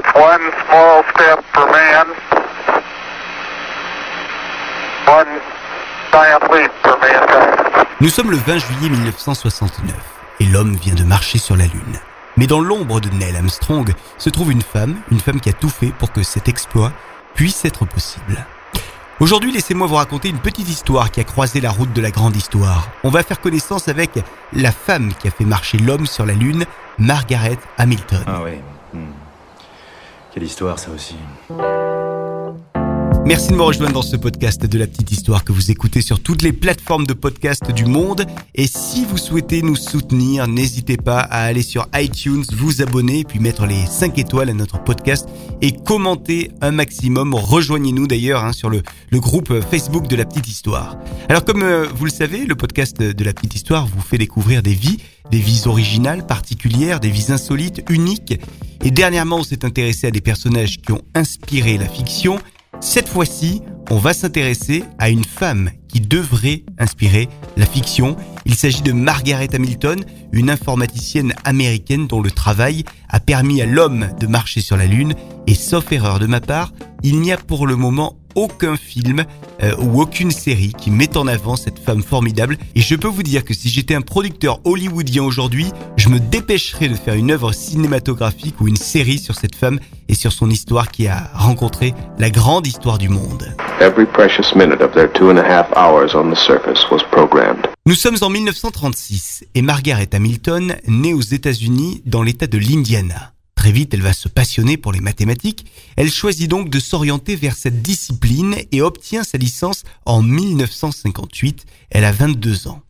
That's one small step for man, one giant leap for mankind. Nous sommes le 20 juillet 1969 et l'homme vient de marcher sur la Lune. Mais dans l'ombre de Neil Armstrong se trouve une femme, une femme qui a tout fait pour que cet exploit puisse être possible. Aujourd'hui, laissez-moi vous raconter une petite histoire qui a croisé la route de la grande histoire. On va faire connaissance avec la femme qui a fait marcher l'homme sur la Lune, Margaret Hamilton. Ah oui. Hmm. Ça aussi. Merci de me rejoindre dans ce podcast de la petite histoire que vous écoutez sur toutes les plateformes de podcast du monde. Et si vous souhaitez nous soutenir, n'hésitez pas à aller sur iTunes, vous abonner, puis mettre les 5 étoiles à notre podcast et commenter un maximum. Rejoignez-nous d'ailleurs hein, sur le, le groupe Facebook de la petite histoire. Alors comme euh, vous le savez, le podcast de la petite histoire vous fait découvrir des vies, des vies originales, particulières, des vies insolites, uniques. Et dernièrement, on s'est intéressé à des personnages qui ont inspiré la fiction cette fois-ci, on va s'intéresser à une femme qui devrait inspirer la fiction. Il s'agit de Margaret Hamilton, une informaticienne américaine dont le travail a permis à l'homme de marcher sur la Lune. Et sauf erreur de ma part, il n'y a pour le moment aucun film euh, ou aucune série qui met en avant cette femme formidable. Et je peux vous dire que si j'étais un producteur hollywoodien aujourd'hui, je me dépêcherais de faire une œuvre cinématographique ou une série sur cette femme et sur son histoire qui a rencontré la grande histoire du monde. Nous sommes en 1936 et Margaret Hamilton naît aux États-Unis dans l'État de l'Indiana. Très vite, elle va se passionner pour les mathématiques. Elle choisit donc de s'orienter vers cette discipline et obtient sa licence en 1958. Elle a 22 ans.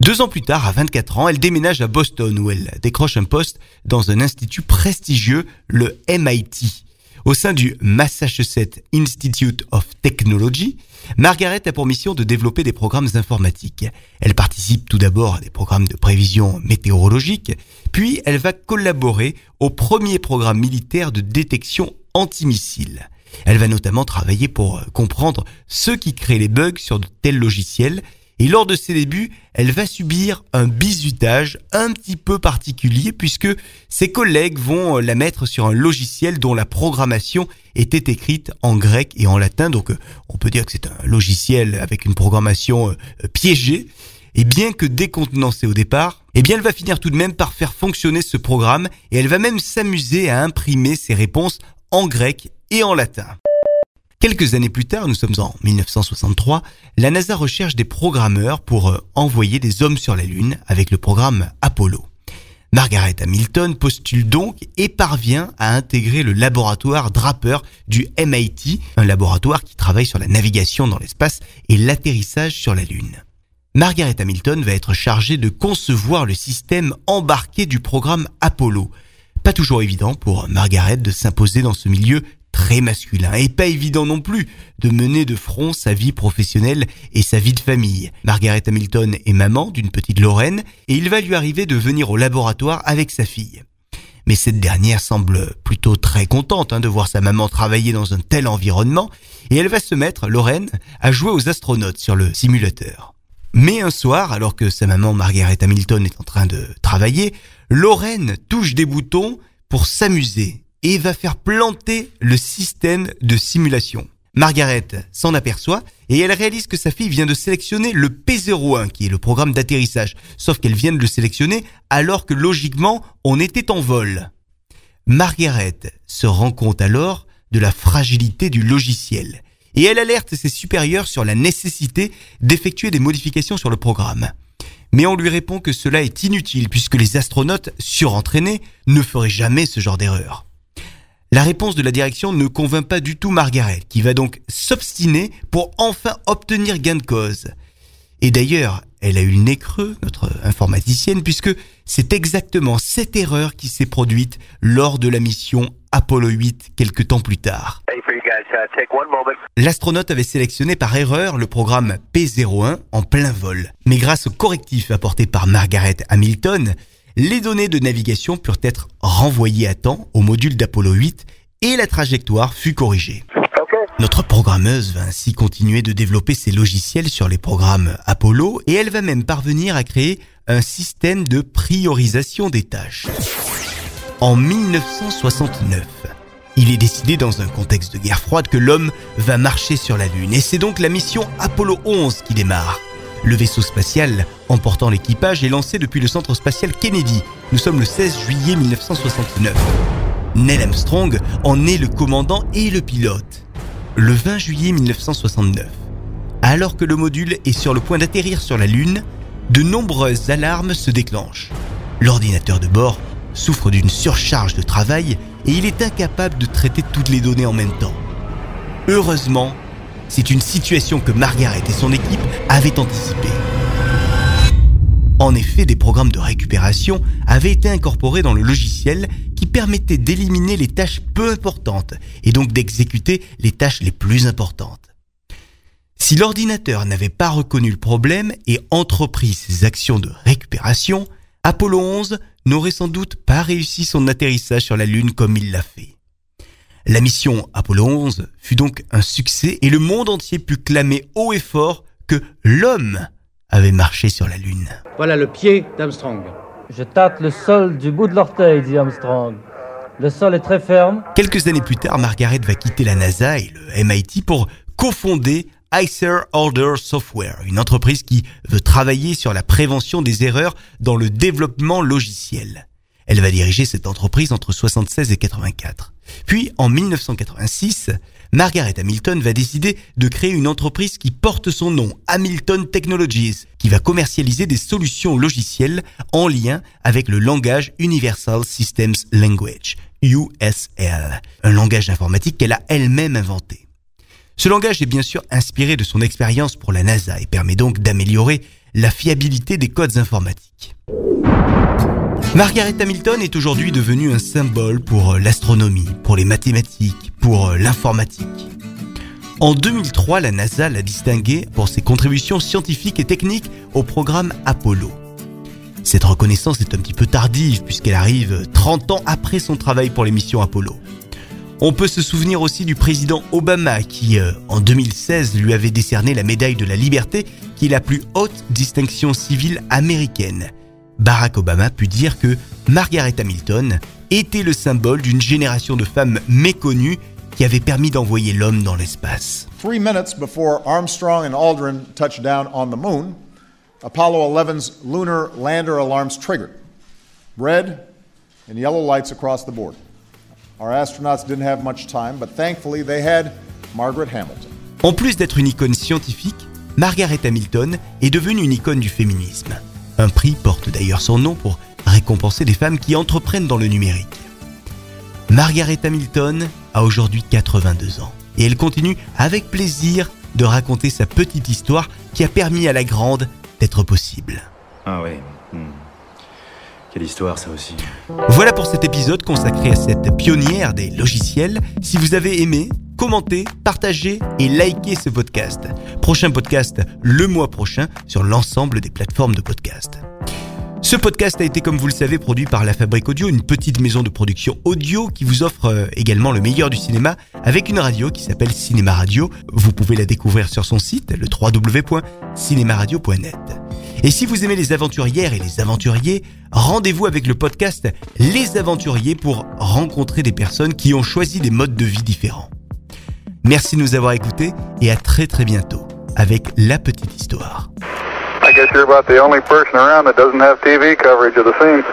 Deux ans plus tard, à 24 ans, elle déménage à Boston où elle décroche un poste dans un institut prestigieux, le MIT. Au sein du Massachusetts Institute of Technology, Margaret a pour mission de développer des programmes informatiques. Elle participe tout d'abord à des programmes de prévision météorologique, puis elle va collaborer au premier programme militaire de détection antimissiles. Elle va notamment travailler pour comprendre ceux qui créent les bugs sur de tels logiciels et lors de ses débuts, elle va subir un bizutage un petit peu particulier puisque ses collègues vont la mettre sur un logiciel dont la programmation était écrite en grec et en latin. Donc euh, on peut dire que c'est un logiciel avec une programmation euh, piégée. Et bien que décontenancée au départ, eh bien elle va finir tout de même par faire fonctionner ce programme et elle va même s'amuser à imprimer ses réponses en grec et en latin. Quelques années plus tard, nous sommes en 1963, la NASA recherche des programmeurs pour euh, envoyer des hommes sur la Lune avec le programme Apollo. Margaret Hamilton postule donc et parvient à intégrer le laboratoire Draper du MIT, un laboratoire qui travaille sur la navigation dans l'espace et l'atterrissage sur la Lune. Margaret Hamilton va être chargée de concevoir le système embarqué du programme Apollo. Pas toujours évident pour Margaret de s'imposer dans ce milieu très masculin et pas évident non plus de mener de front sa vie professionnelle et sa vie de famille. Margaret Hamilton est maman d'une petite Lorraine et il va lui arriver de venir au laboratoire avec sa fille. Mais cette dernière semble plutôt très contente hein, de voir sa maman travailler dans un tel environnement et elle va se mettre, Lorraine, à jouer aux astronautes sur le simulateur. Mais un soir, alors que sa maman Margaret Hamilton est en train de travailler, Lorraine touche des boutons pour s'amuser et va faire planter le système de simulation. Margaret s'en aperçoit et elle réalise que sa fille vient de sélectionner le P01 qui est le programme d'atterrissage, sauf qu'elle vient de le sélectionner alors que logiquement on était en vol. Margaret se rend compte alors de la fragilité du logiciel et elle alerte ses supérieurs sur la nécessité d'effectuer des modifications sur le programme. Mais on lui répond que cela est inutile puisque les astronautes surentraînés ne feraient jamais ce genre d'erreur. La réponse de la direction ne convainc pas du tout Margaret, qui va donc s'obstiner pour enfin obtenir gain de cause. Et d'ailleurs, elle a eu le nez creux, notre informaticienne, puisque c'est exactement cette erreur qui s'est produite lors de la mission Apollo 8 quelques temps plus tard. L'astronaute avait sélectionné par erreur le programme P01 en plein vol. Mais grâce au correctif apporté par Margaret Hamilton, les données de navigation purent être renvoyées à temps au module d'Apollo 8 et la trajectoire fut corrigée. Notre programmeuse va ainsi continuer de développer ses logiciels sur les programmes Apollo et elle va même parvenir à créer un système de priorisation des tâches. En 1969, Il est décidé dans un contexte de guerre froide que l'homme va marcher sur la Lune et c'est donc la mission Apollo 11 qui démarre. Le vaisseau spatial emportant l'équipage est lancé depuis le centre spatial Kennedy. Nous sommes le 16 juillet 1969. Neil Armstrong en est le commandant et le pilote. Le 20 juillet 1969, alors que le module est sur le point d'atterrir sur la Lune, de nombreuses alarmes se déclenchent. L'ordinateur de bord souffre d'une surcharge de travail et il est incapable de traiter toutes les données en même temps. Heureusement, c'est une situation que Margaret et son équipe avaient anticipée. En effet, des programmes de récupération avaient été incorporés dans le logiciel qui permettaient d'éliminer les tâches peu importantes et donc d'exécuter les tâches les plus importantes. Si l'ordinateur n'avait pas reconnu le problème et entrepris ses actions de récupération, Apollo 11 n'aurait sans doute pas réussi son atterrissage sur la Lune comme il l'a fait. La mission Apollo 11 fut donc un succès et le monde entier put clamer haut et fort que l'homme avait marché sur la Lune. Voilà le pied d'Armstrong. Je tâte le sol du bout de l'orteil, dit Armstrong. Le sol est très ferme. Quelques années plus tard, Margaret va quitter la NASA et le MIT pour cofonder ICER Order Software, une entreprise qui veut travailler sur la prévention des erreurs dans le développement logiciel. Elle va diriger cette entreprise entre 76 et 84. Puis, en 1986, Margaret Hamilton va décider de créer une entreprise qui porte son nom, Hamilton Technologies, qui va commercialiser des solutions logicielles en lien avec le langage Universal Systems Language, USL, un langage informatique qu'elle a elle-même inventé. Ce langage est bien sûr inspiré de son expérience pour la NASA et permet donc d'améliorer la fiabilité des codes informatiques. Margaret Hamilton est aujourd'hui devenue un symbole pour l'astronomie, pour les mathématiques, pour l'informatique. En 2003, la NASA l'a distinguée pour ses contributions scientifiques et techniques au programme Apollo. Cette reconnaissance est un petit peu tardive puisqu'elle arrive 30 ans après son travail pour les missions Apollo. On peut se souvenir aussi du président Obama qui, euh, en 2016, lui avait décerné la médaille de la liberté, qui est la plus haute distinction civile américaine. Barack Obama put dire que Margaret Hamilton était le symbole d'une génération de femmes méconnues qui avait permis d'envoyer l'homme dans l'espace. Three minutes before Armstrong and Aldrin touched down on the moon, Apollo 11's lunar lander alarms triggered. Red and yellow lights across the board. Our astronauts didn't have much time, but thankfully they had Margaret Hamilton. En plus d'être une icône scientifique, Margaret Hamilton est devenue une icône du féminisme. Un prix porte d'ailleurs son nom pour récompenser des femmes qui entreprennent dans le numérique. Margaret Hamilton a aujourd'hui 82 ans et elle continue avec plaisir de raconter sa petite histoire qui a permis à la grande d'être possible. Ah ouais. hmm. Quelle histoire ça aussi. Voilà pour cet épisode consacré à cette pionnière des logiciels. Si vous avez aimé, commentez, partagez et likez ce podcast. Prochain podcast le mois prochain sur l'ensemble des plateformes de podcast. Ce podcast a été, comme vous le savez, produit par La Fabrique Audio, une petite maison de production audio qui vous offre euh, également le meilleur du cinéma avec une radio qui s'appelle Cinéma Radio. Vous pouvez la découvrir sur son site, le www.cinémaradio.net. Et si vous aimez les aventurières et les aventuriers, rendez-vous avec le podcast Les Aventuriers pour rencontrer des personnes qui ont choisi des modes de vie différents. Merci de nous avoir écoutés et à très très bientôt avec La Petite Histoire. I guess you're about the only person around that doesn't have TV coverage of the scene.